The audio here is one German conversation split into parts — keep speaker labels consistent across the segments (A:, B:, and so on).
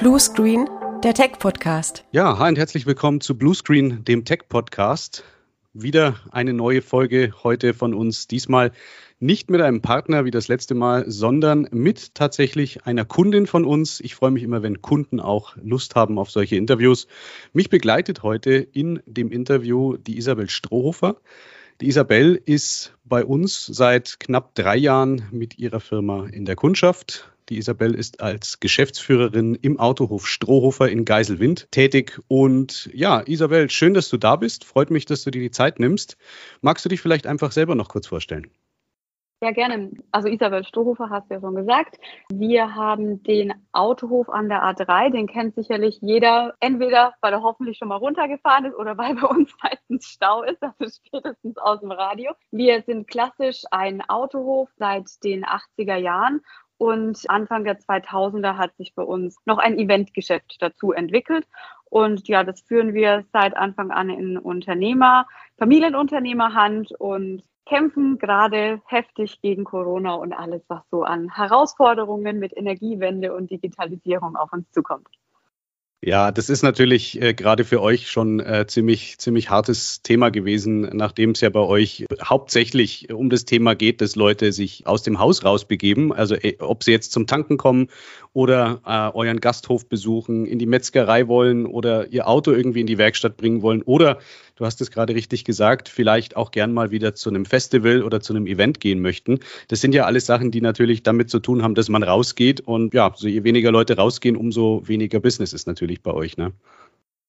A: Bluescreen, der Tech-Podcast.
B: Ja, hi und herzlich willkommen zu Bluescreen, dem Tech-Podcast. Wieder eine neue Folge heute von uns. Diesmal nicht mit einem Partner wie das letzte Mal, sondern mit tatsächlich einer Kundin von uns. Ich freue mich immer, wenn Kunden auch Lust haben auf solche Interviews. Mich begleitet heute in dem Interview die Isabel Strohhofer. Die Isabel ist bei uns seit knapp drei Jahren mit ihrer Firma in der Kundschaft. Die Isabel ist als Geschäftsführerin im Autohof Strohhofer in Geiselwind tätig. Und ja, Isabel, schön, dass du da bist. Freut mich, dass du dir die Zeit nimmst. Magst du dich vielleicht einfach selber noch kurz vorstellen?
C: Ja, gerne. Also Isabel Strohhofer hast du ja schon gesagt. Wir haben den Autohof an der A3, den kennt sicherlich jeder, entweder weil er hoffentlich schon mal runtergefahren ist oder weil bei uns meistens Stau ist, also spätestens aus dem Radio. Wir sind klassisch ein Autohof seit den 80er Jahren und Anfang der 2000er hat sich bei uns noch ein Eventgeschäft dazu entwickelt. Und ja, das führen wir seit Anfang an in Unternehmer, Familienunternehmerhand und kämpfen gerade heftig gegen Corona und alles, was so an Herausforderungen mit Energiewende und Digitalisierung auf uns zukommt.
B: Ja, das ist natürlich äh, gerade für euch schon äh, ziemlich, ziemlich hartes Thema gewesen, nachdem es ja bei euch hauptsächlich um das Thema geht, dass Leute sich aus dem Haus rausbegeben. Also äh, ob sie jetzt zum Tanken kommen oder äh, euren Gasthof besuchen, in die Metzgerei wollen oder ihr Auto irgendwie in die Werkstatt bringen wollen oder du hast es gerade richtig gesagt, vielleicht auch gern mal wieder zu einem Festival oder zu einem Event gehen möchten. Das sind ja alles Sachen, die natürlich damit zu tun haben, dass man rausgeht und ja, so je weniger Leute rausgehen, umso weniger Business ist natürlich bei euch, ne?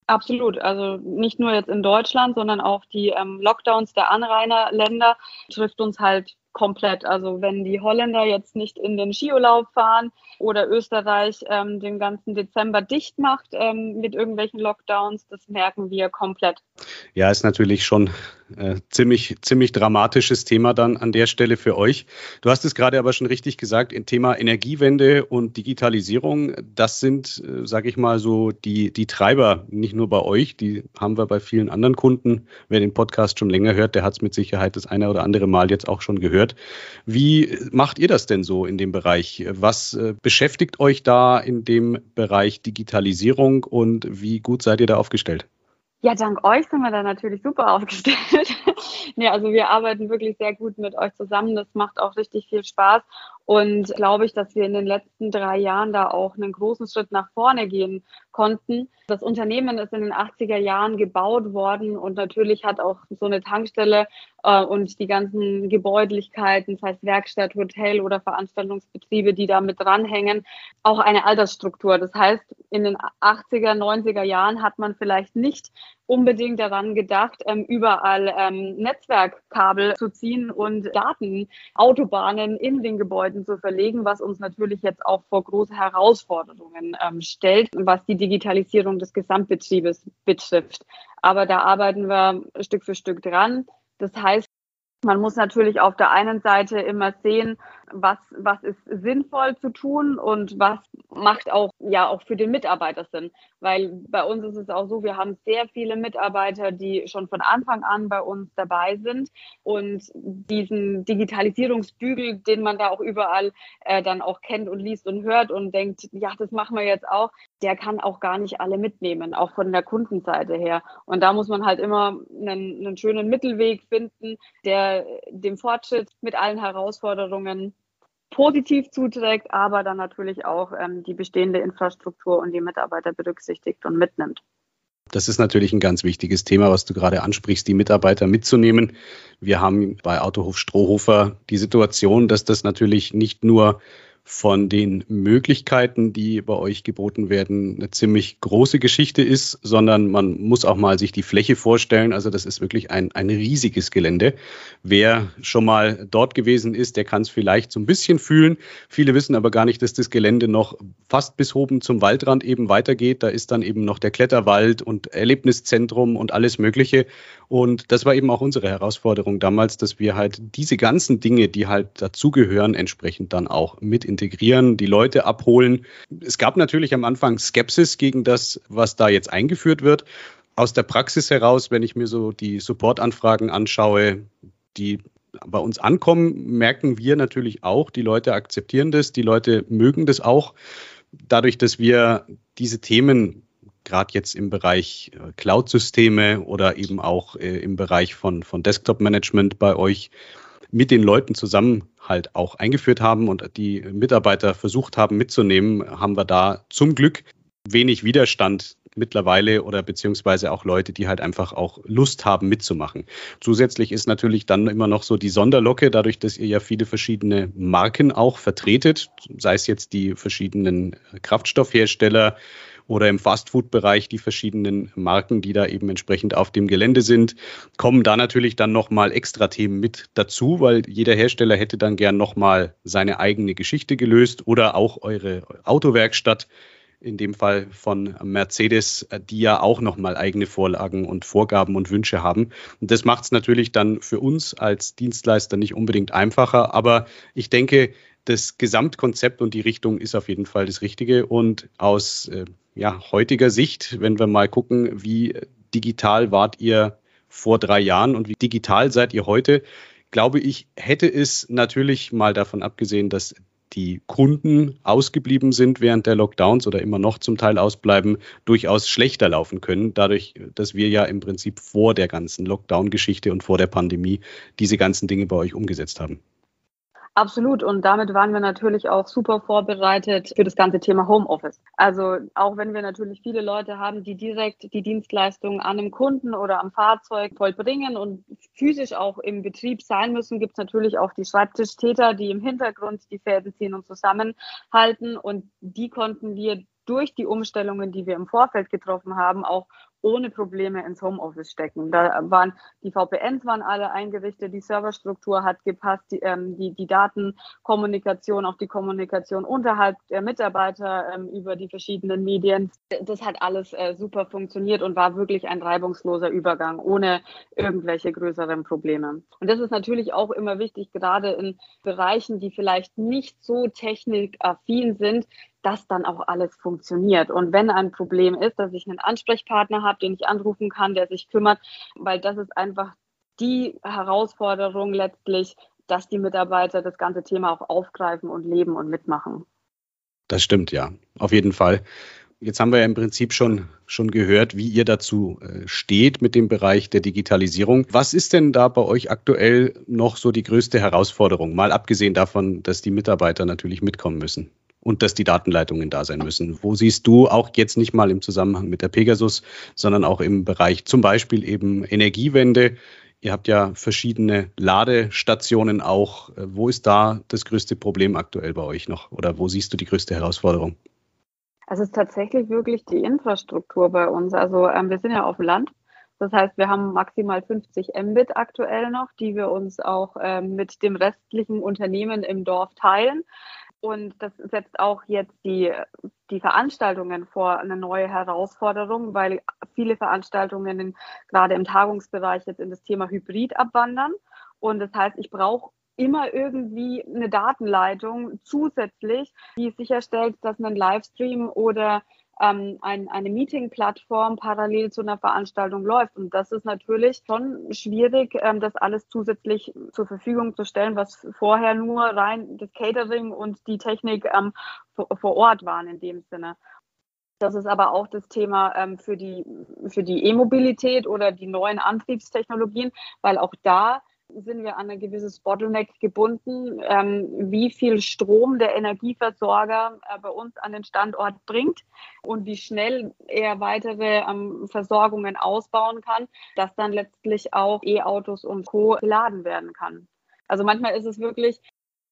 C: Absolut. Also nicht nur jetzt in Deutschland, sondern auch die ähm, Lockdowns der Anrainerländer trifft uns halt komplett. Also wenn die Holländer jetzt nicht in den Skiurlaub fahren oder Österreich ähm, den ganzen Dezember dicht macht ähm, mit irgendwelchen Lockdowns, das merken wir komplett.
B: Ja, ist natürlich schon äh, ziemlich, ziemlich dramatisches Thema dann an der Stelle für euch. Du hast es gerade aber schon richtig gesagt, Thema Energiewende und Digitalisierung, das sind, äh, sage ich mal, so die, die Treiber, nicht nur bei euch, die haben wir bei vielen anderen Kunden. Wer den Podcast schon länger hört, der hat es mit Sicherheit das eine oder andere Mal jetzt auch schon gehört. Wie macht ihr das denn so in dem Bereich? Was äh, beschäftigt euch da in dem Bereich Digitalisierung und wie gut seid ihr da aufgestellt?
C: Ja, dank euch sind wir da natürlich super aufgestellt. nee, also wir arbeiten wirklich sehr gut mit euch zusammen. Das macht auch richtig viel Spaß. Und glaube ich, dass wir in den letzten drei Jahren da auch einen großen Schritt nach vorne gehen konnten. Das Unternehmen ist in den 80er Jahren gebaut worden und natürlich hat auch so eine Tankstelle äh, und die ganzen Gebäudlichkeiten, das heißt Werkstatt, Hotel oder Veranstaltungsbetriebe, die da mit dranhängen, auch eine Altersstruktur. Das heißt, in den 80er, 90er Jahren hat man vielleicht nicht unbedingt daran gedacht, ähm, überall ähm, Netzwerkkabel zu ziehen und Daten, Autobahnen in den Gebäuden zu verlegen, was uns natürlich jetzt auch vor große Herausforderungen ähm, stellt, was die Digitalisierung des Gesamtbetriebes betrifft. Aber da arbeiten wir Stück für Stück dran. Das heißt, man muss natürlich auf der einen Seite immer sehen, was, was ist sinnvoll zu tun und was macht auch, ja, auch für den Mitarbeiter Sinn. Weil bei uns ist es auch so, wir haben sehr viele Mitarbeiter, die schon von Anfang an bei uns dabei sind und diesen Digitalisierungsbügel, den man da auch überall äh, dann auch kennt und liest und hört und denkt, ja, das machen wir jetzt auch, der kann auch gar nicht alle mitnehmen, auch von der Kundenseite her. Und da muss man halt immer einen, einen schönen Mittelweg finden, der dem Fortschritt mit allen Herausforderungen positiv zuträgt, aber dann natürlich auch ähm, die bestehende Infrastruktur und die Mitarbeiter berücksichtigt und mitnimmt.
B: Das ist natürlich ein ganz wichtiges Thema, was du gerade ansprichst, die Mitarbeiter mitzunehmen. Wir haben bei Autohof Strohhofer die Situation, dass das natürlich nicht nur von den Möglichkeiten, die bei euch geboten werden, eine ziemlich große Geschichte ist, sondern man muss auch mal sich die Fläche vorstellen. Also das ist wirklich ein, ein riesiges Gelände. Wer schon mal dort gewesen ist, der kann es vielleicht so ein bisschen fühlen. Viele wissen aber gar nicht, dass das Gelände noch fast bis oben zum Waldrand eben weitergeht. Da ist dann eben noch der Kletterwald und Erlebniszentrum und alles Mögliche. Und das war eben auch unsere Herausforderung damals, dass wir halt diese ganzen Dinge, die halt dazugehören, entsprechend dann auch mit integrieren, die Leute abholen. Es gab natürlich am Anfang Skepsis gegen das, was da jetzt eingeführt wird. Aus der Praxis heraus, wenn ich mir so die Supportanfragen anschaue, die bei uns ankommen, merken wir natürlich auch, die Leute akzeptieren das, die Leute mögen das auch. dadurch, dass wir diese Themen gerade jetzt im Bereich äh, Cloud-Systeme oder eben auch äh, im Bereich von, von Desktop-Management bei euch mit den Leuten zusammen halt auch eingeführt haben und die Mitarbeiter versucht haben mitzunehmen, haben wir da zum Glück wenig Widerstand mittlerweile oder beziehungsweise auch Leute, die halt einfach auch Lust haben mitzumachen. Zusätzlich ist natürlich dann immer noch so die Sonderlocke, dadurch, dass ihr ja viele verschiedene Marken auch vertretet, sei es jetzt die verschiedenen Kraftstoffhersteller, oder im Fastfood-Bereich die verschiedenen Marken, die da eben entsprechend auf dem Gelände sind, kommen da natürlich dann nochmal extra Themen mit dazu, weil jeder Hersteller hätte dann gern nochmal seine eigene Geschichte gelöst oder auch eure Autowerkstatt in dem Fall von Mercedes, die ja auch nochmal eigene Vorlagen und Vorgaben und Wünsche haben. Und das macht es natürlich dann für uns als Dienstleister nicht unbedingt einfacher. Aber ich denke, das Gesamtkonzept und die Richtung ist auf jeden Fall das Richtige. Und aus äh, ja, heutiger Sicht, wenn wir mal gucken, wie digital wart ihr vor drei Jahren und wie digital seid ihr heute, glaube ich, hätte es natürlich mal davon abgesehen, dass die Kunden ausgeblieben sind während der Lockdowns oder immer noch zum Teil ausbleiben, durchaus schlechter laufen können, dadurch, dass wir ja im Prinzip vor der ganzen Lockdown-Geschichte und vor der Pandemie diese ganzen Dinge bei euch umgesetzt haben.
C: Absolut. Und damit waren wir natürlich auch super vorbereitet für das ganze Thema Homeoffice. Also auch wenn wir natürlich viele Leute haben, die direkt die Dienstleistung an einem Kunden oder am Fahrzeug vollbringen und physisch auch im Betrieb sein müssen, gibt es natürlich auch die Schreibtischtäter, die im Hintergrund die Fäden ziehen und zusammenhalten. Und die konnten wir durch die Umstellungen, die wir im Vorfeld getroffen haben, auch ohne Probleme ins Homeoffice stecken. Da waren die VPNs waren alle eingerichtet, die Serverstruktur hat gepasst, die, ähm, die, die Datenkommunikation, auch die Kommunikation unterhalb der Mitarbeiter ähm, über die verschiedenen Medien. Das hat alles äh, super funktioniert und war wirklich ein reibungsloser Übergang ohne irgendwelche größeren Probleme. Und das ist natürlich auch immer wichtig, gerade in Bereichen, die vielleicht nicht so technikaffin sind, dass dann auch alles funktioniert. Und wenn ein Problem ist, dass ich einen Ansprechpartner habe, den ich anrufen kann, der sich kümmert, weil das ist einfach die Herausforderung letztlich, dass die Mitarbeiter das ganze Thema auch aufgreifen und leben und mitmachen.
B: Das stimmt, ja, auf jeden Fall. Jetzt haben wir ja im Prinzip schon, schon gehört, wie ihr dazu äh, steht mit dem Bereich der Digitalisierung. Was ist denn da bei euch aktuell noch so die größte Herausforderung? Mal abgesehen davon, dass die Mitarbeiter natürlich mitkommen müssen und dass die Datenleitungen da sein müssen. Wo siehst du auch jetzt nicht mal im Zusammenhang mit der Pegasus, sondern auch im Bereich zum Beispiel eben Energiewende? Ihr habt ja verschiedene Ladestationen auch. Wo ist da das größte Problem aktuell bei euch noch oder wo siehst du die größte Herausforderung?
C: Es ist tatsächlich wirklich die Infrastruktur bei uns. Also ähm, wir sind ja auf dem Land. Das heißt, wir haben maximal 50 Mbit aktuell noch, die wir uns auch ähm, mit dem restlichen Unternehmen im Dorf teilen. Und das setzt auch jetzt die, die Veranstaltungen vor eine neue Herausforderung, weil viele Veranstaltungen in, gerade im Tagungsbereich jetzt in das Thema Hybrid abwandern. Und das heißt, ich brauche immer irgendwie eine Datenleitung zusätzlich, die sicherstellt, dass ein Livestream oder ähm, ein, eine Meeting-Plattform parallel zu einer Veranstaltung läuft. Und das ist natürlich schon schwierig, ähm, das alles zusätzlich zur Verfügung zu stellen, was vorher nur rein das Catering und die Technik ähm, vor, vor Ort waren in dem Sinne. Das ist aber auch das Thema ähm, für die für die E-Mobilität oder die neuen Antriebstechnologien, weil auch da sind wir an ein gewisses Bottleneck gebunden, ähm, wie viel Strom der Energieversorger äh, bei uns an den Standort bringt und wie schnell er weitere ähm, Versorgungen ausbauen kann, dass dann letztlich auch E-Autos und Co. geladen werden kann. Also manchmal ist es wirklich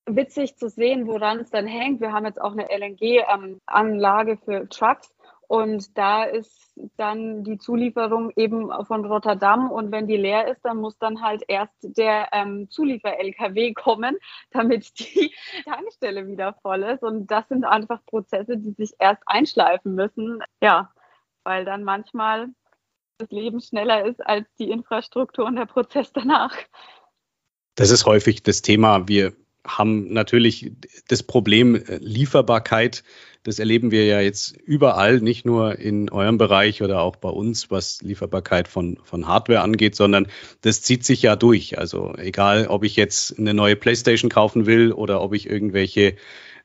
C: witzig zu sehen, woran es dann hängt. Wir haben jetzt auch eine LNG-Anlage ähm, für Trucks und da ist dann die Zulieferung eben von Rotterdam. Und wenn die leer ist, dann muss dann halt erst der ähm, Zuliefer-LKW kommen, damit die Tankstelle wieder voll ist. Und das sind einfach Prozesse, die sich erst einschleifen müssen. Ja, weil dann manchmal das Leben schneller ist als die Infrastruktur und der Prozess danach.
B: Das ist häufig das Thema. Wir haben natürlich das Problem äh, Lieferbarkeit das erleben wir ja jetzt überall, nicht nur in eurem Bereich oder auch bei uns, was Lieferbarkeit von, von Hardware angeht, sondern das zieht sich ja durch. Also egal, ob ich jetzt eine neue PlayStation kaufen will oder ob ich irgendwelche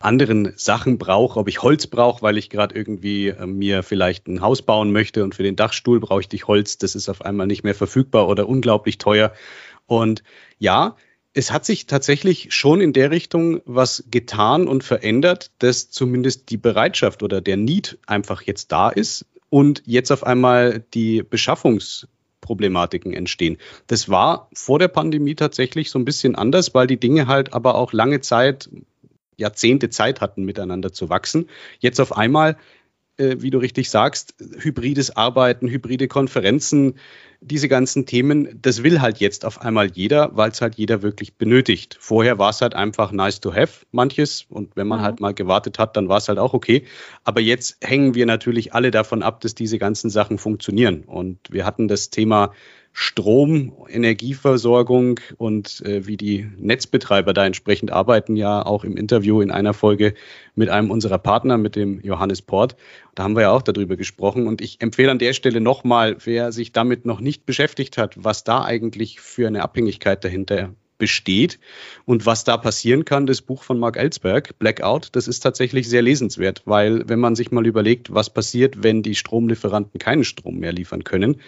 B: anderen Sachen brauche, ob ich Holz brauche, weil ich gerade irgendwie äh, mir vielleicht ein Haus bauen möchte und für den Dachstuhl brauche ich Holz, das ist auf einmal nicht mehr verfügbar oder unglaublich teuer. Und ja, es hat sich tatsächlich schon in der Richtung was getan und verändert, dass zumindest die Bereitschaft oder der Need einfach jetzt da ist und jetzt auf einmal die Beschaffungsproblematiken entstehen. Das war vor der Pandemie tatsächlich so ein bisschen anders, weil die Dinge halt aber auch lange Zeit, Jahrzehnte Zeit hatten, miteinander zu wachsen. Jetzt auf einmal äh, wie du richtig sagst, hybrides Arbeiten, hybride Konferenzen, diese ganzen Themen, das will halt jetzt auf einmal jeder, weil es halt jeder wirklich benötigt. Vorher war es halt einfach nice to have, manches. Und wenn man mhm. halt mal gewartet hat, dann war es halt auch okay. Aber jetzt hängen wir natürlich alle davon ab, dass diese ganzen Sachen funktionieren. Und wir hatten das Thema Strom, Energieversorgung und äh, wie die Netzbetreiber da entsprechend arbeiten, ja auch im Interview in einer Folge mit einem unserer Partner, mit dem Johannes Port. Da haben wir ja auch darüber gesprochen. Und ich empfehle an der Stelle nochmal, wer sich damit noch nicht beschäftigt hat, was da eigentlich für eine Abhängigkeit dahinter besteht und was da passieren kann, das Buch von Mark Ellsberg, Blackout, das ist tatsächlich sehr lesenswert, weil wenn man sich mal überlegt, was passiert, wenn die Stromlieferanten keinen Strom mehr liefern können,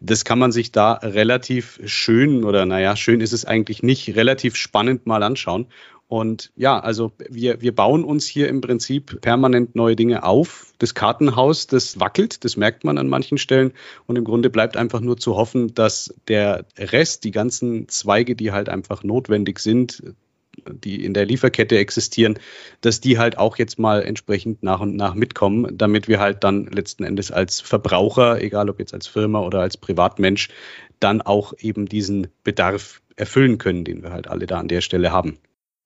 B: das kann man sich da relativ schön oder naja, schön ist es eigentlich nicht, relativ spannend mal anschauen. Und ja, also wir, wir bauen uns hier im Prinzip permanent neue Dinge auf. Das Kartenhaus, das wackelt, das merkt man an manchen Stellen. Und im Grunde bleibt einfach nur zu hoffen, dass der Rest, die ganzen Zweige, die halt einfach notwendig sind, die in der Lieferkette existieren, dass die halt auch jetzt mal entsprechend nach und nach mitkommen, damit wir halt dann letzten Endes als Verbraucher, egal ob jetzt als Firma oder als Privatmensch, dann auch eben diesen Bedarf erfüllen können, den wir halt alle da an der Stelle haben.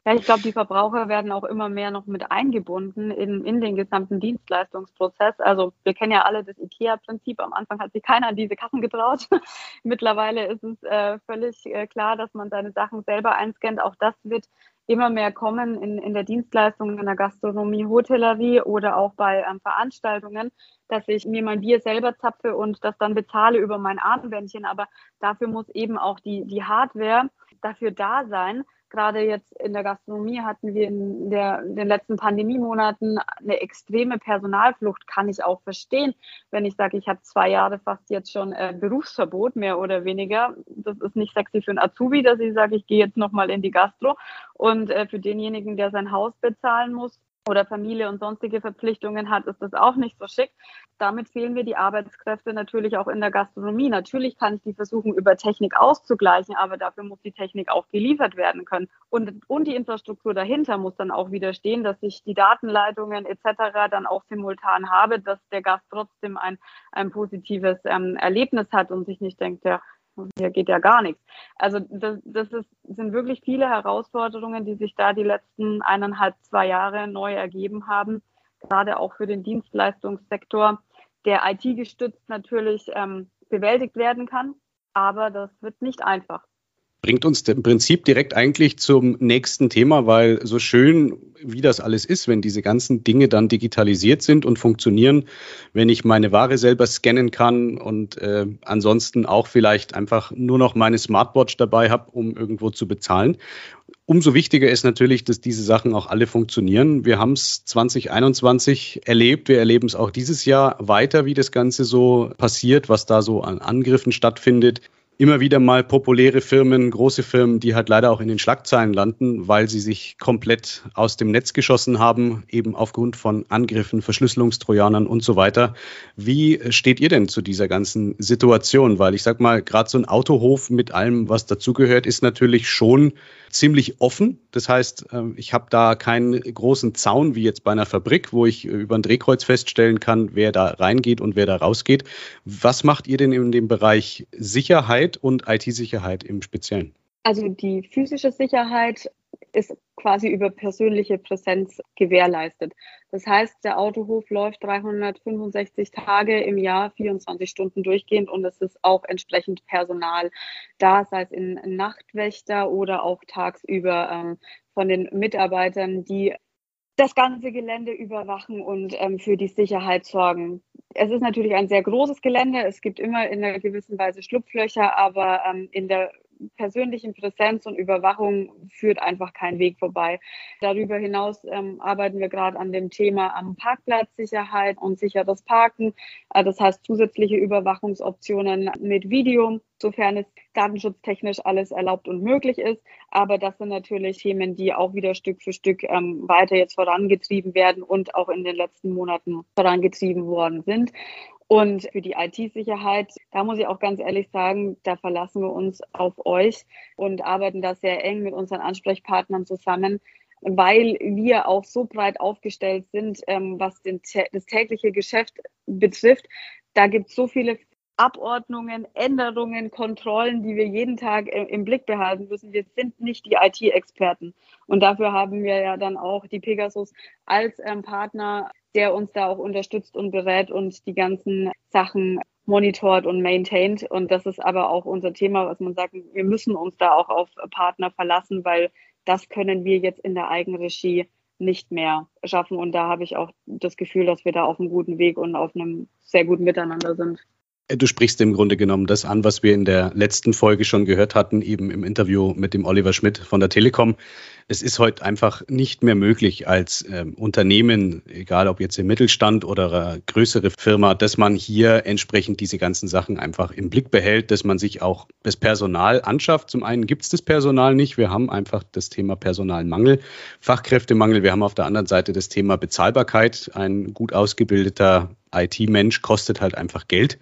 C: Ja, ich glaube, die Verbraucher werden auch immer mehr noch mit eingebunden in, in den gesamten Dienstleistungsprozess. Also wir kennen ja alle das IKEA-Prinzip. Am Anfang hat sich keiner an diese Kassen getraut. Mittlerweile ist es äh, völlig äh, klar, dass man seine Sachen selber einscannt. Auch das wird immer mehr kommen in, in der Dienstleistung, in der Gastronomie, Hotellerie oder auch bei ähm, Veranstaltungen, dass ich mir mein Bier selber zapfe und das dann bezahle über mein Armbändchen. Aber dafür muss eben auch die, die Hardware dafür da sein, Gerade jetzt in der Gastronomie hatten wir in, der, in den letzten Pandemiemonaten eine extreme Personalflucht, kann ich auch verstehen. Wenn ich sage, ich habe zwei Jahre fast jetzt schon äh, Berufsverbot, mehr oder weniger. Das ist nicht sexy für einen Azubi, dass ich sage, ich gehe jetzt nochmal in die Gastro. Und äh, für denjenigen, der sein Haus bezahlen muss, oder Familie und sonstige Verpflichtungen hat, ist das auch nicht so schick. Damit fehlen mir die Arbeitskräfte natürlich auch in der Gastronomie. Natürlich kann ich die versuchen, über Technik auszugleichen, aber dafür muss die Technik auch geliefert werden können. Und, und die Infrastruktur dahinter muss dann auch wieder stehen, dass ich die Datenleitungen etc. dann auch simultan habe, dass der Gast trotzdem ein, ein positives ähm, Erlebnis hat und sich nicht denkt, ja, hier geht ja gar nichts. Also das, das ist, sind wirklich viele Herausforderungen, die sich da die letzten eineinhalb, zwei Jahre neu ergeben haben, gerade auch für den Dienstleistungssektor, der IT gestützt natürlich ähm, bewältigt werden kann, aber das wird nicht einfach
B: bringt uns im Prinzip direkt eigentlich zum nächsten Thema, weil so schön wie das alles ist, wenn diese ganzen Dinge dann digitalisiert sind und funktionieren, wenn ich meine Ware selber scannen kann und äh, ansonsten auch vielleicht einfach nur noch meine Smartwatch dabei habe, um irgendwo zu bezahlen. Umso wichtiger ist natürlich, dass diese Sachen auch alle funktionieren. Wir haben es 2021 erlebt, wir erleben es auch dieses Jahr weiter, wie das Ganze so passiert, was da so an Angriffen stattfindet immer wieder mal populäre Firmen, große Firmen, die halt leider auch in den Schlagzeilen landen, weil sie sich komplett aus dem Netz geschossen haben, eben aufgrund von Angriffen, Verschlüsselungstrojanern und so weiter. Wie steht ihr denn zu dieser ganzen Situation? Weil ich sag mal, gerade so ein Autohof mit allem, was dazugehört, ist natürlich schon ziemlich offen. Das heißt, ähm, ich habe da keinen großen Zaun wie jetzt bei einer Fabrik, wo ich über ein Drehkreuz feststellen kann, wer da reingeht und wer da rausgeht. Was macht ihr denn in dem Bereich Sicherheit und IT-Sicherheit im Speziellen?
C: Also die physische Sicherheit ist quasi über persönliche Präsenz gewährleistet. Das heißt, der Autohof läuft 365 Tage im Jahr, 24 Stunden durchgehend und es ist auch entsprechend Personal da, sei es in Nachtwächter oder auch tagsüber ähm, von den Mitarbeitern, die das ganze Gelände überwachen und ähm, für die Sicherheit sorgen. Es ist natürlich ein sehr großes Gelände. Es gibt immer in einer gewissen Weise Schlupflöcher, aber ähm, in der persönlichen Präsenz und Überwachung führt einfach kein Weg vorbei. Darüber hinaus ähm, arbeiten wir gerade an dem Thema am Parkplatzsicherheit und sicheres Parken. Äh, das heißt zusätzliche Überwachungsoptionen mit Video, sofern es datenschutztechnisch alles erlaubt und möglich ist. Aber das sind natürlich Themen, die auch wieder Stück für Stück ähm, weiter jetzt vorangetrieben werden und auch in den letzten Monaten vorangetrieben worden sind. Und für die IT-Sicherheit, da muss ich auch ganz ehrlich sagen, da verlassen wir uns auf euch und arbeiten da sehr eng mit unseren Ansprechpartnern zusammen, weil wir auch so breit aufgestellt sind, ähm, was das tägliche Geschäft betrifft. Da gibt es so viele Abordnungen, Änderungen, Kontrollen, die wir jeden Tag im Blick behalten müssen. Wir sind nicht die IT-Experten. Und dafür haben wir ja dann auch die Pegasus als ähm, Partner der uns da auch unterstützt und berät und die ganzen Sachen monitort und maintaint. Und das ist aber auch unser Thema, was man sagt, wir müssen uns da auch auf Partner verlassen, weil das können wir jetzt in der Eigenregie nicht mehr schaffen. Und da habe ich auch das Gefühl, dass wir da auf einem guten Weg und auf einem sehr guten Miteinander sind.
B: Du sprichst im Grunde genommen das an, was wir in der letzten Folge schon gehört hatten, eben im Interview mit dem Oliver Schmidt von der Telekom. Es ist heute einfach nicht mehr möglich als ähm, Unternehmen, egal ob jetzt im Mittelstand oder eine größere Firma, dass man hier entsprechend diese ganzen Sachen einfach im Blick behält, dass man sich auch das Personal anschafft. Zum einen gibt es das Personal nicht. Wir haben einfach das Thema Personalmangel, Fachkräftemangel. Wir haben auf der anderen Seite das Thema Bezahlbarkeit. Ein gut ausgebildeter IT-Mensch kostet halt einfach Geld.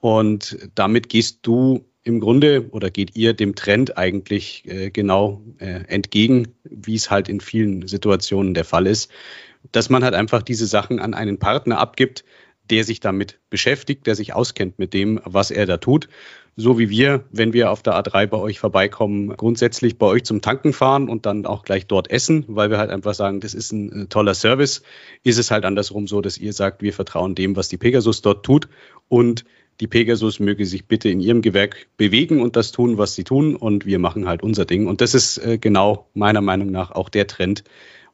B: Und damit gehst du im Grunde oder geht ihr dem Trend eigentlich äh, genau äh, entgegen, wie es halt in vielen Situationen der Fall ist, dass man halt einfach diese Sachen an einen Partner abgibt, der sich damit beschäftigt, der sich auskennt mit dem, was er da tut. So wie wir, wenn wir auf der A3 bei euch vorbeikommen, grundsätzlich bei euch zum Tanken fahren und dann auch gleich dort essen, weil wir halt einfach sagen, das ist ein äh, toller Service, ist es halt andersrum so, dass ihr sagt, wir vertrauen dem, was die Pegasus dort tut und die Pegasus möge sich bitte in ihrem Gewerk bewegen und das tun, was sie tun und wir machen halt unser Ding. Und das ist äh, genau meiner Meinung nach auch der Trend,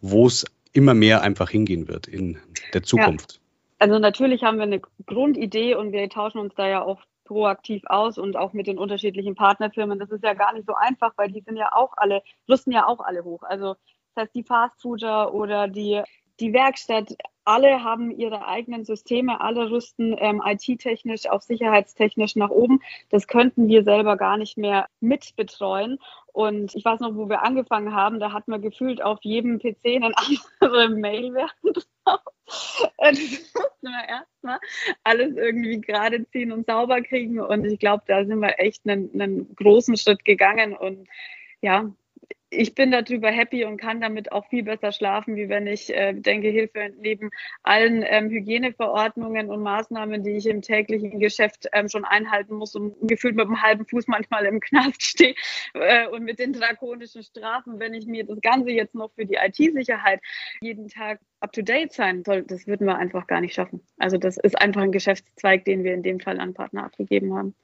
B: wo es immer mehr einfach hingehen wird in der Zukunft.
C: Ja. Also natürlich haben wir eine Grundidee und wir tauschen uns da ja auch proaktiv aus und auch mit den unterschiedlichen Partnerfirmen. Das ist ja gar nicht so einfach, weil die sind ja auch alle, rüsten ja auch alle hoch. Also das heißt, die Fastfooder oder die, die Werkstatt, alle haben ihre eigenen Systeme, alle rüsten ähm, IT-technisch, auch sicherheitstechnisch nach oben. Das könnten wir selber gar nicht mehr mitbetreuen. Und ich weiß noch, wo wir angefangen haben, da hat man gefühlt auf jedem PC eine andere Mail während und das mussten wir erstmal alles irgendwie gerade ziehen und sauber kriegen. Und ich glaube, da sind wir echt einen, einen großen Schritt gegangen. Und ja, ich bin darüber happy und kann damit auch viel besser schlafen, wie wenn ich äh, denke, Hilfe neben allen ähm, Hygieneverordnungen und Maßnahmen, die ich im täglichen Geschäft ähm, schon einhalten muss und gefühlt mit einem halben Fuß manchmal im Knast stehe äh, und mit den drakonischen Strafen, wenn ich mir das Ganze jetzt noch für die IT-Sicherheit jeden Tag up-to-date sein soll, das würden wir einfach gar nicht schaffen. Also das ist einfach ein Geschäftszweig, den wir in dem Fall an Partner abgegeben haben.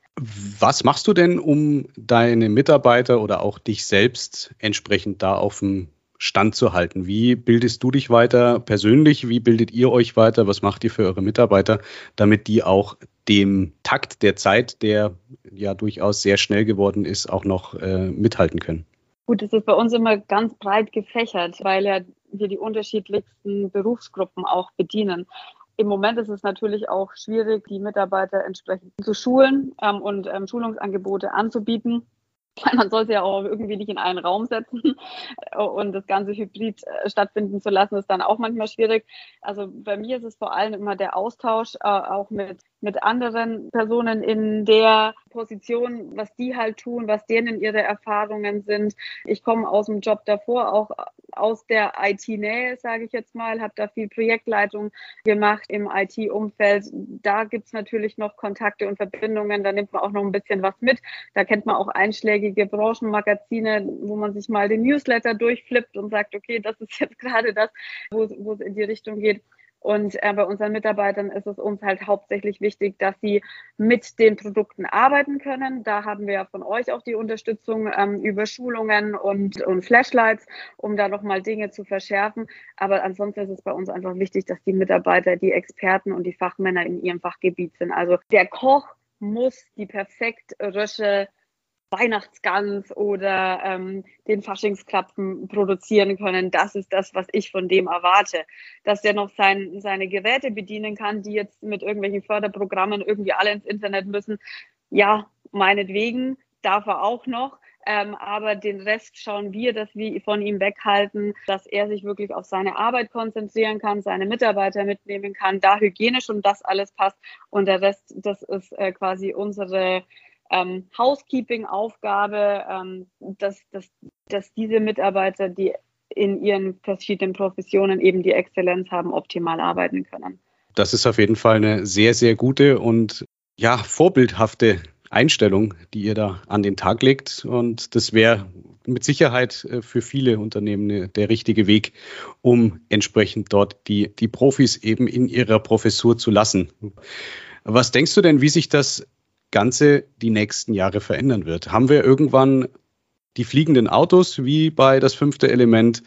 B: Was machst du denn, um deine Mitarbeiter oder auch dich selbst entsprechend da auf dem Stand zu halten? Wie bildest du dich weiter persönlich? Wie bildet ihr euch weiter? Was macht ihr für eure Mitarbeiter, damit die auch dem Takt der Zeit, der ja durchaus sehr schnell geworden ist, auch noch äh, mithalten können?
C: Gut, es ist bei uns immer ganz breit gefächert, weil ja wir die unterschiedlichsten Berufsgruppen auch bedienen. Im Moment ist es natürlich auch schwierig, die Mitarbeiter entsprechend zu schulen ähm, und ähm, Schulungsangebote anzubieten. Man soll sie ja auch irgendwie nicht in einen Raum setzen und das Ganze hybrid äh, stattfinden zu lassen, ist dann auch manchmal schwierig. Also bei mir ist es vor allem immer der Austausch, äh, auch mit mit anderen Personen in der Position, was die halt tun, was denen ihre Erfahrungen sind. Ich komme aus dem Job davor, auch aus der IT-Nähe, sage ich jetzt mal, habe da viel Projektleitung gemacht im IT-Umfeld. Da gibt's natürlich noch Kontakte und Verbindungen, da nimmt man auch noch ein bisschen was mit. Da kennt man auch einschlägige Branchenmagazine, wo man sich mal den Newsletter durchflippt und sagt, okay, das ist jetzt gerade das, wo es in die Richtung geht. Und äh, bei unseren Mitarbeitern ist es uns halt hauptsächlich wichtig, dass sie mit den Produkten arbeiten können. Da haben wir ja von euch auch die Unterstützung ähm, über Schulungen und, und Flashlights, um da nochmal Dinge zu verschärfen. Aber ansonsten ist es bei uns einfach wichtig, dass die Mitarbeiter die Experten und die Fachmänner in ihrem Fachgebiet sind. Also der Koch muss die perfekt Rösche Weihnachtsgans oder ähm, den Faschingsklapfen produzieren können. Das ist das, was ich von dem erwarte. Dass der noch sein, seine Geräte bedienen kann, die jetzt mit irgendwelchen Förderprogrammen irgendwie alle ins Internet müssen. Ja, meinetwegen darf er auch noch. Ähm, aber den Rest schauen wir, dass wir von ihm weghalten, dass er sich wirklich auf seine Arbeit konzentrieren kann, seine Mitarbeiter mitnehmen kann, da hygienisch und das alles passt. Und der Rest, das ist äh, quasi unsere ähm, Housekeeping-Aufgabe, ähm, dass, dass, dass diese Mitarbeiter, die in ihren verschiedenen Professionen eben die Exzellenz haben, optimal arbeiten können.
B: Das ist auf jeden Fall eine sehr, sehr gute und ja, vorbildhafte Einstellung, die ihr da an den Tag legt. Und das wäre mit Sicherheit äh, für viele Unternehmen der richtige Weg, um entsprechend dort die, die Profis eben in ihrer Professur zu lassen. Was denkst du denn, wie sich das Ganze die nächsten Jahre verändern wird? Haben wir irgendwann die fliegenden Autos wie bei das fünfte Element.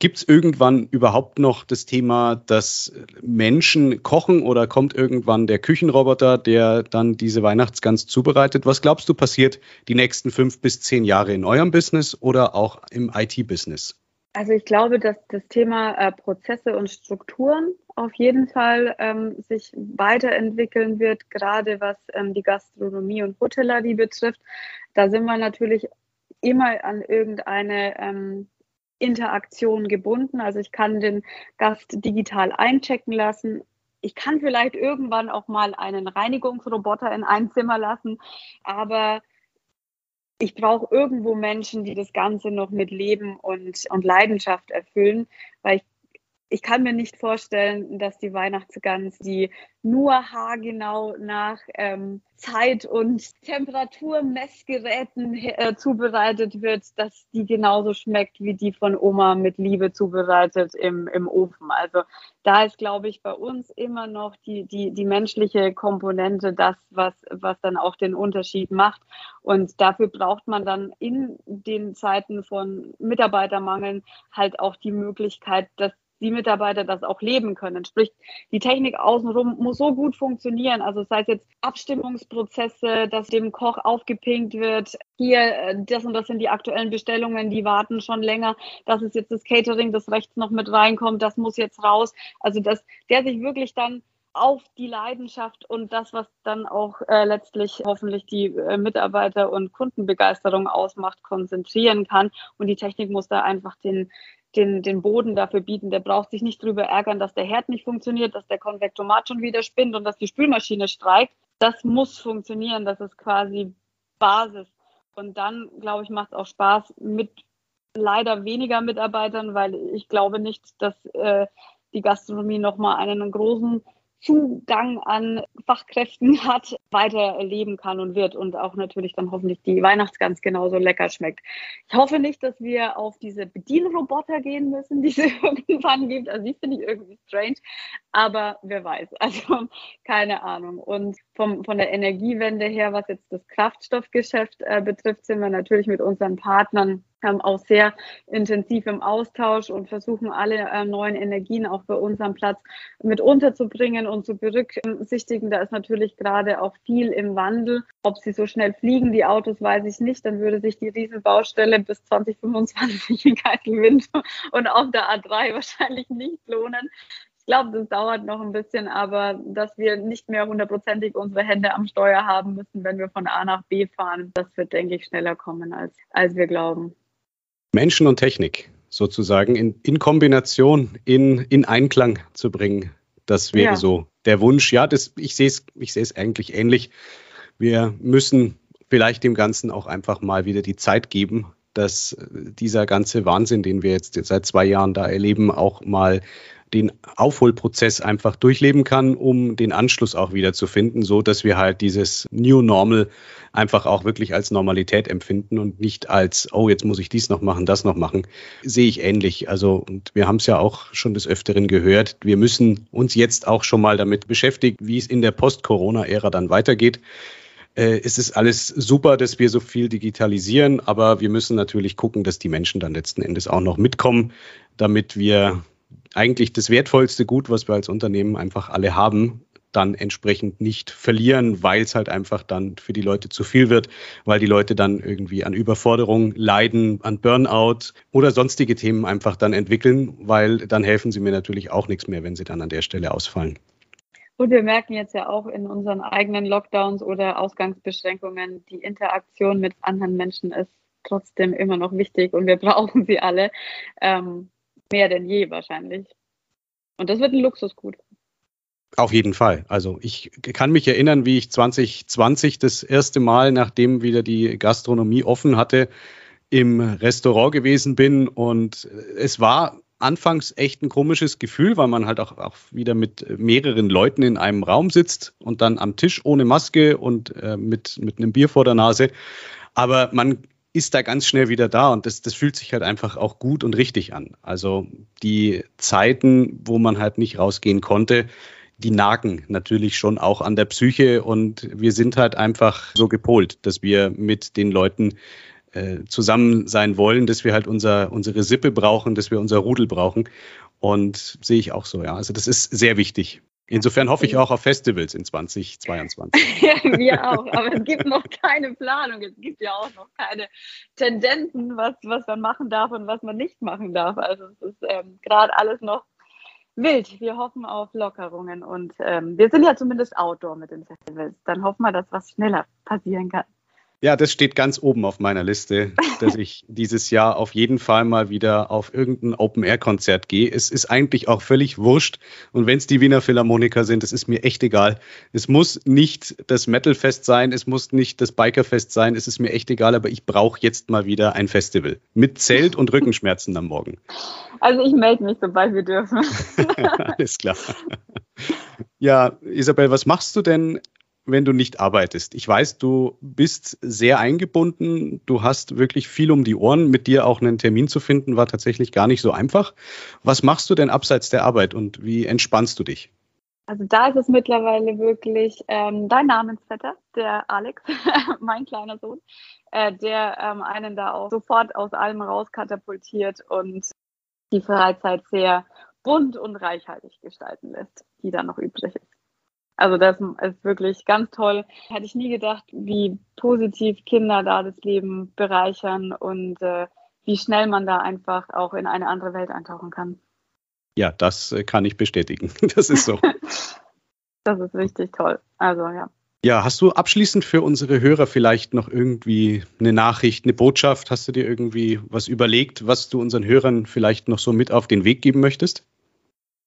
B: Gibt es irgendwann überhaupt noch das Thema, dass Menschen kochen oder kommt irgendwann der Küchenroboter, der dann diese Weihnachtsgans zubereitet? Was glaubst du passiert die nächsten fünf bis zehn Jahre in eurem Business oder auch im IT-Business?
C: Also ich glaube, dass das Thema äh, Prozesse und Strukturen auf jeden Fall ähm, sich weiterentwickeln wird, gerade was ähm, die Gastronomie und Hotellerie betrifft. Da sind wir natürlich immer an irgendeine ähm, Interaktion gebunden. Also ich kann den Gast digital einchecken lassen. Ich kann vielleicht irgendwann auch mal einen Reinigungsroboter in ein Zimmer lassen, aber ich brauche irgendwo Menschen, die das Ganze noch mit Leben und, und Leidenschaft erfüllen, weil ich ich kann mir nicht vorstellen, dass die Weihnachtsgans, die nur haargenau nach ähm, Zeit- und Temperaturmessgeräten äh, zubereitet wird, dass die genauso schmeckt wie die von Oma mit Liebe zubereitet im, im Ofen. Also da ist, glaube ich, bei uns immer noch die, die, die menschliche Komponente das, was, was dann auch den Unterschied macht. Und dafür braucht man dann in den Zeiten von Mitarbeitermangeln halt auch die Möglichkeit, dass die Mitarbeiter das auch leben können. Sprich, die Technik außenrum muss so gut funktionieren. Also sei es jetzt Abstimmungsprozesse, dass dem Koch aufgepinkt wird, hier, äh, das und das sind die aktuellen Bestellungen, die warten schon länger. Das ist jetzt das Catering, das rechts noch mit reinkommt, das muss jetzt raus. Also dass der sich wirklich dann auf die Leidenschaft und das, was dann auch äh, letztlich hoffentlich die äh, Mitarbeiter- und Kundenbegeisterung ausmacht, konzentrieren kann. Und die Technik muss da einfach den, den, den Boden dafür bieten. Der braucht sich nicht darüber ärgern, dass der Herd nicht funktioniert, dass der Konvektomat schon wieder spinnt und dass die Spülmaschine streikt. Das muss funktionieren. Das ist quasi Basis. Und dann, glaube ich, macht es auch Spaß mit leider weniger Mitarbeitern, weil ich glaube nicht, dass äh, die Gastronomie nochmal einen großen Zugang an Fachkräften hat, weiter leben kann und wird und auch natürlich dann hoffentlich die Weihnachtsgans genauso lecker schmeckt. Ich hoffe nicht, dass wir auf diese Bedienroboter gehen müssen, die es irgendwann gibt. Also die finde ich irgendwie strange, aber wer weiß. Also keine Ahnung. Und vom, von der Energiewende her, was jetzt das Kraftstoffgeschäft äh, betrifft, sind wir natürlich mit unseren Partnern ähm, auch sehr intensiv im Austausch und versuchen alle äh, neuen Energien auch bei unserem Platz mit unterzubringen und zu berücksichtigen. Da ist natürlich gerade auch viel im Wandel. Ob sie so schnell fliegen, die Autos, weiß ich nicht. Dann würde sich die Riesenbaustelle bis 2025 in Geiselwind und auf der A3 wahrscheinlich nicht lohnen. Ich glaube, das dauert noch ein bisschen, aber dass wir nicht mehr hundertprozentig unsere Hände am Steuer haben müssen, wenn wir von A nach B fahren, das wird, denke ich, schneller kommen, als, als wir glauben.
B: Menschen und Technik sozusagen in, in Kombination, in, in Einklang zu bringen. Das wäre ja. so der Wunsch. Ja, das, ich sehe es ich sehe es eigentlich ähnlich. Wir müssen vielleicht dem Ganzen auch einfach mal wieder die Zeit geben, dass dieser ganze Wahnsinn, den wir jetzt seit zwei Jahren da erleben, auch mal den Aufholprozess einfach durchleben kann, um den Anschluss auch wieder zu finden, so dass wir halt dieses New Normal einfach auch wirklich als Normalität empfinden und nicht als, oh, jetzt muss ich dies noch machen, das noch machen, sehe ich ähnlich. Also, und wir haben es ja auch schon des Öfteren gehört, wir müssen uns jetzt auch schon mal damit beschäftigen, wie es in der Post-Corona-Ära dann weitergeht. Äh, es ist alles super, dass wir so viel digitalisieren, aber wir müssen natürlich gucken, dass die Menschen dann letzten Endes auch noch mitkommen, damit wir eigentlich das wertvollste Gut, was wir als Unternehmen einfach alle haben, dann entsprechend nicht verlieren, weil es halt einfach dann für die Leute zu viel wird, weil die Leute dann irgendwie an Überforderung leiden, an Burnout oder sonstige Themen einfach dann entwickeln, weil dann helfen sie mir natürlich auch nichts mehr, wenn sie dann an der Stelle ausfallen.
C: Und wir merken jetzt ja auch in unseren eigenen Lockdowns oder Ausgangsbeschränkungen, die Interaktion mit anderen Menschen ist trotzdem immer noch wichtig und wir brauchen sie alle ähm, mehr denn je wahrscheinlich. Und das wird ein Luxusgut.
B: Auf jeden Fall. Also ich kann mich erinnern, wie ich 2020 das erste Mal, nachdem wieder die Gastronomie offen hatte, im Restaurant gewesen bin. Und es war anfangs echt ein komisches Gefühl, weil man halt auch, auch wieder mit mehreren Leuten in einem Raum sitzt und dann am Tisch ohne Maske und äh, mit, mit einem Bier vor der Nase. Aber man ist da ganz schnell wieder da und das, das fühlt sich halt einfach auch gut und richtig an. Also die Zeiten, wo man halt nicht rausgehen konnte, die nagen natürlich schon auch an der Psyche und wir sind halt einfach so gepolt, dass wir mit den Leuten äh, zusammen sein wollen, dass wir halt unser, unsere Sippe brauchen, dass wir unser Rudel brauchen. Und sehe ich auch so, ja. Also das ist sehr wichtig. Insofern hoffe ich auch auf Festivals in 2022.
C: ja, wir auch, aber es gibt noch keine Planung, es gibt ja auch noch keine Tendenzen, was, was man machen darf und was man nicht machen darf. Also es ist ähm, gerade alles noch wild. Wir hoffen auf Lockerungen und ähm, wir sind ja zumindest outdoor mit den Festivals. Dann hoffen wir, dass was schneller passieren kann.
B: Ja, das steht ganz oben auf meiner Liste, dass ich dieses Jahr auf jeden Fall mal wieder auf irgendein Open-Air-Konzert gehe. Es ist eigentlich auch völlig wurscht. Und wenn es die Wiener Philharmoniker sind, das ist mir echt egal. Es muss nicht das Metal-Fest sein, es muss nicht das Biker-Fest sein, es ist mir echt egal, aber ich brauche jetzt mal wieder ein Festival. Mit Zelt und Rückenschmerzen am Morgen.
C: Also ich melde mich, sobald wir dürfen.
B: Alles klar. Ja, Isabel, was machst du denn wenn du nicht arbeitest? Ich weiß, du bist sehr eingebunden, du hast wirklich viel um die Ohren. Mit dir auch einen Termin zu finden, war tatsächlich gar nicht so einfach. Was machst du denn abseits der Arbeit und wie entspannst du dich?
C: Also da ist es mittlerweile wirklich ähm, dein Namensvetter, der Alex, mein kleiner Sohn, äh, der ähm, einen da auch sofort aus allem rauskatapultiert und die Freizeit sehr bunt und reichhaltig gestalten lässt, die da noch übrig ist. Also das ist wirklich ganz toll. Hätte ich nie gedacht, wie positiv Kinder da das Leben bereichern und äh, wie schnell man da einfach auch in eine andere Welt eintauchen kann.
B: Ja, das äh, kann ich bestätigen. Das ist so.
C: das ist richtig toll. Also ja.
B: Ja, hast du abschließend für unsere Hörer vielleicht noch irgendwie eine Nachricht, eine Botschaft? Hast du dir irgendwie was überlegt, was du unseren Hörern vielleicht noch so mit auf den Weg geben möchtest?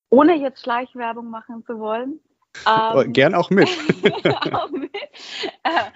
C: Ohne jetzt Schleichwerbung machen zu wollen,
B: ähm, Gern auch mit.
C: auch mit. Äh,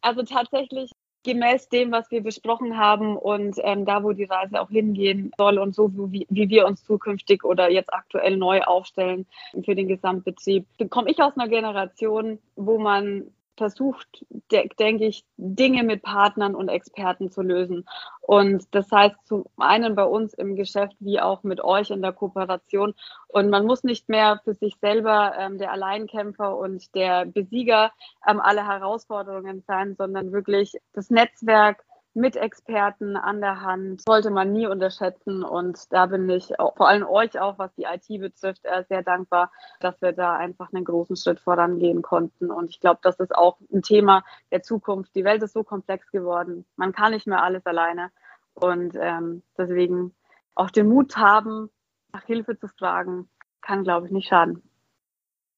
C: also tatsächlich gemäß dem, was wir besprochen haben und ähm, da, wo die Reise auch hingehen soll und so, wie, wie wir uns zukünftig oder jetzt aktuell neu aufstellen für den Gesamtbetrieb, komme ich aus einer Generation, wo man versucht, de denke ich, Dinge mit Partnern und Experten zu lösen. Und das heißt zum einen bei uns im Geschäft wie auch mit euch in der Kooperation. Und man muss nicht mehr für sich selber ähm, der Alleinkämpfer und der Besieger ähm, aller Herausforderungen sein, sondern wirklich das Netzwerk mit Experten an der Hand sollte man nie unterschätzen. Und da bin ich auch, vor allem euch auch, was die IT betrifft, äh, sehr dankbar, dass wir da einfach einen großen Schritt vorangehen konnten. Und ich glaube, das ist auch ein Thema der Zukunft. Die Welt ist so komplex geworden. Man kann nicht mehr alles alleine. Und ähm, deswegen auch den Mut haben, nach Hilfe zu fragen, kann, glaube ich, nicht schaden.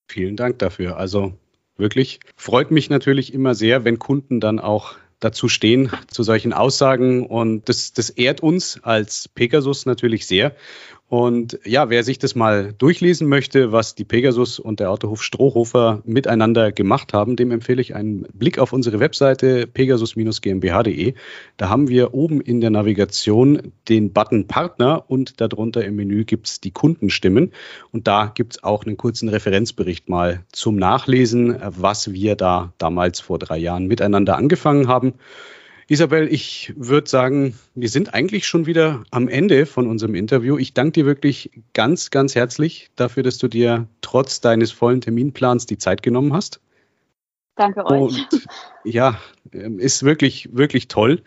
B: Vielen Dank dafür. Also wirklich freut mich natürlich immer sehr, wenn Kunden dann auch dazu stehen, zu solchen Aussagen. Und das, das ehrt uns als Pegasus natürlich sehr. Und ja, wer sich das mal durchlesen möchte, was die Pegasus und der Autohof Strohhofer miteinander gemacht haben, dem empfehle ich einen Blick auf unsere Webseite pegasus-gmbh.de. Da haben wir oben in der Navigation den Button Partner und darunter im Menü gibt es die Kundenstimmen. Und da gibt es auch einen kurzen Referenzbericht mal zum Nachlesen, was wir da damals vor drei Jahren miteinander angefangen haben. Isabel, ich würde sagen, wir sind eigentlich schon wieder am Ende von unserem Interview. Ich danke dir wirklich ganz, ganz herzlich dafür, dass du dir trotz deines vollen Terminplans die Zeit genommen hast.
C: Danke euch. Und
B: ja, ähm, ist wirklich, wirklich toll.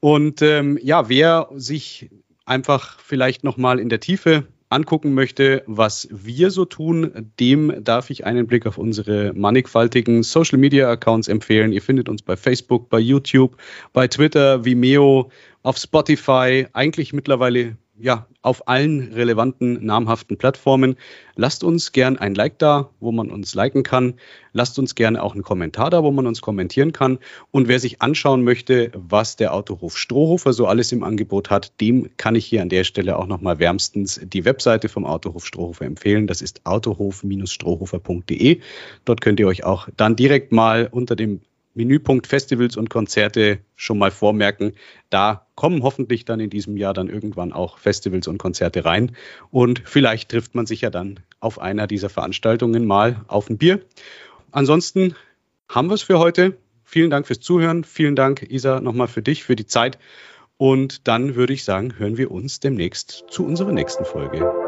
B: Und ähm, ja, wer sich einfach vielleicht nochmal in der Tiefe angucken möchte, was wir so tun, dem darf ich einen Blick auf unsere mannigfaltigen Social Media Accounts empfehlen. Ihr findet uns bei Facebook, bei YouTube, bei Twitter, Vimeo, auf Spotify, eigentlich mittlerweile ja, auf allen relevanten, namhaften Plattformen. Lasst uns gern ein Like da, wo man uns liken kann. Lasst uns gerne auch einen Kommentar da, wo man uns kommentieren kann. Und wer sich anschauen möchte, was der Autohof Strohhofer so alles im Angebot hat, dem kann ich hier an der Stelle auch nochmal wärmstens die Webseite vom Autohof Strohhofer empfehlen. Das ist autohof-strohhofer.de. Dort könnt ihr euch auch dann direkt mal unter dem Menüpunkt Festivals und Konzerte schon mal vormerken. Da kommen hoffentlich dann in diesem Jahr dann irgendwann auch Festivals und Konzerte rein. Und vielleicht trifft man sich ja dann auf einer dieser Veranstaltungen mal auf ein Bier. Ansonsten haben wir es für heute. Vielen Dank fürs Zuhören. Vielen Dank, Isa, nochmal für dich, für die Zeit. Und dann würde ich sagen, hören wir uns demnächst zu unserer nächsten Folge.